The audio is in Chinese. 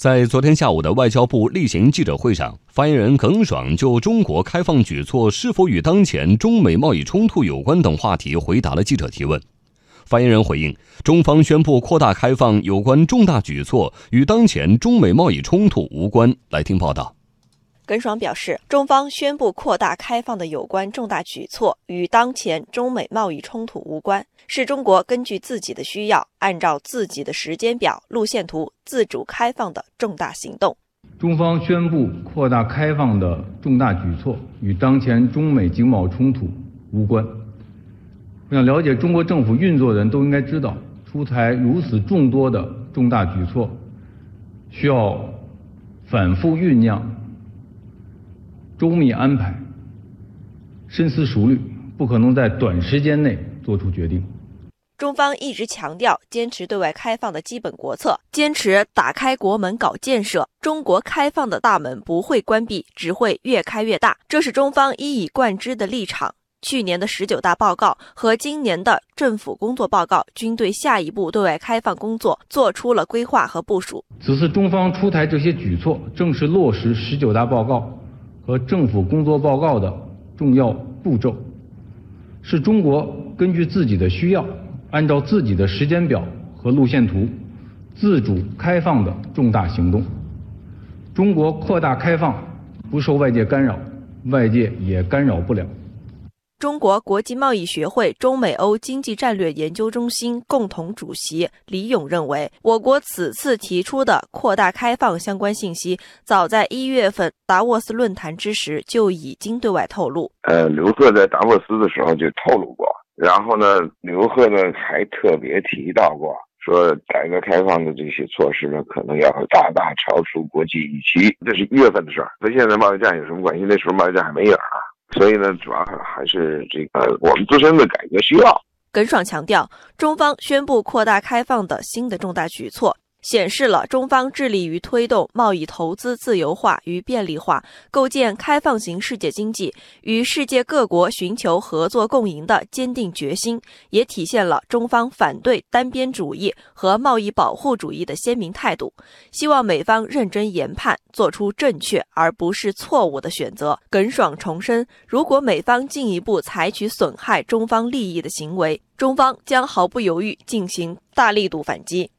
在昨天下午的外交部例行记者会上，发言人耿爽就中国开放举措是否与当前中美贸易冲突有关等话题回答了记者提问。发言人回应，中方宣布扩大开放有关重大举措与当前中美贸易冲突无关。来听报道。耿爽表示，中方宣布扩大开放的有关重大举措与当前中美贸易冲突无关，是中国根据自己的需要，按照自己的时间表、路线图自主开放的重大行动。中方宣布扩大开放的重大举措与当前中美经贸冲突无关。我想了解中国政府运作的人都应该知道，出台如此众多的重大举措，需要反复酝酿。周密安排，深思熟虑，不可能在短时间内做出决定。中方一直强调坚持对外开放的基本国策，坚持打开国门搞建设。中国开放的大门不会关闭，只会越开越大，这是中方一以贯之的立场。去年的十九大报告和今年的政府工作报告均对下一步对外开放工作做出了规划和部署。此次中方出台这些举措，正是落实十九大报告。和政府工作报告的重要步骤，是中国根据自己的需要，按照自己的时间表和路线图，自主开放的重大行动。中国扩大开放，不受外界干扰，外界也干扰不了。中国国际贸易学会中美欧经济战略研究中心共同主席李勇认为，我国此次提出的扩大开放相关信息，早在一月份达沃斯论坛之时就已经对外透露。呃，刘鹤在达沃斯的时候就透露过，然后呢，刘鹤呢还特别提到过，说改革开放的这些措施呢，可能要大大超出国际预期。这是一月份的事儿，和现在贸易战有什么关系？那时候贸易战还没影儿啊。所以呢，主要还还是这个我们自身的改革需要。耿爽强调，中方宣布扩大开放的新的重大举措。显示了中方致力于推动贸易投资自由化与便利化，构建开放型世界经济，与世界各国寻求合作共赢的坚定决心，也体现了中方反对单边主义和贸易保护主义的鲜明态度。希望美方认真研判，做出正确而不是错误的选择。耿爽重申，如果美方进一步采取损害中方利益的行为，中方将毫不犹豫进行大力度反击。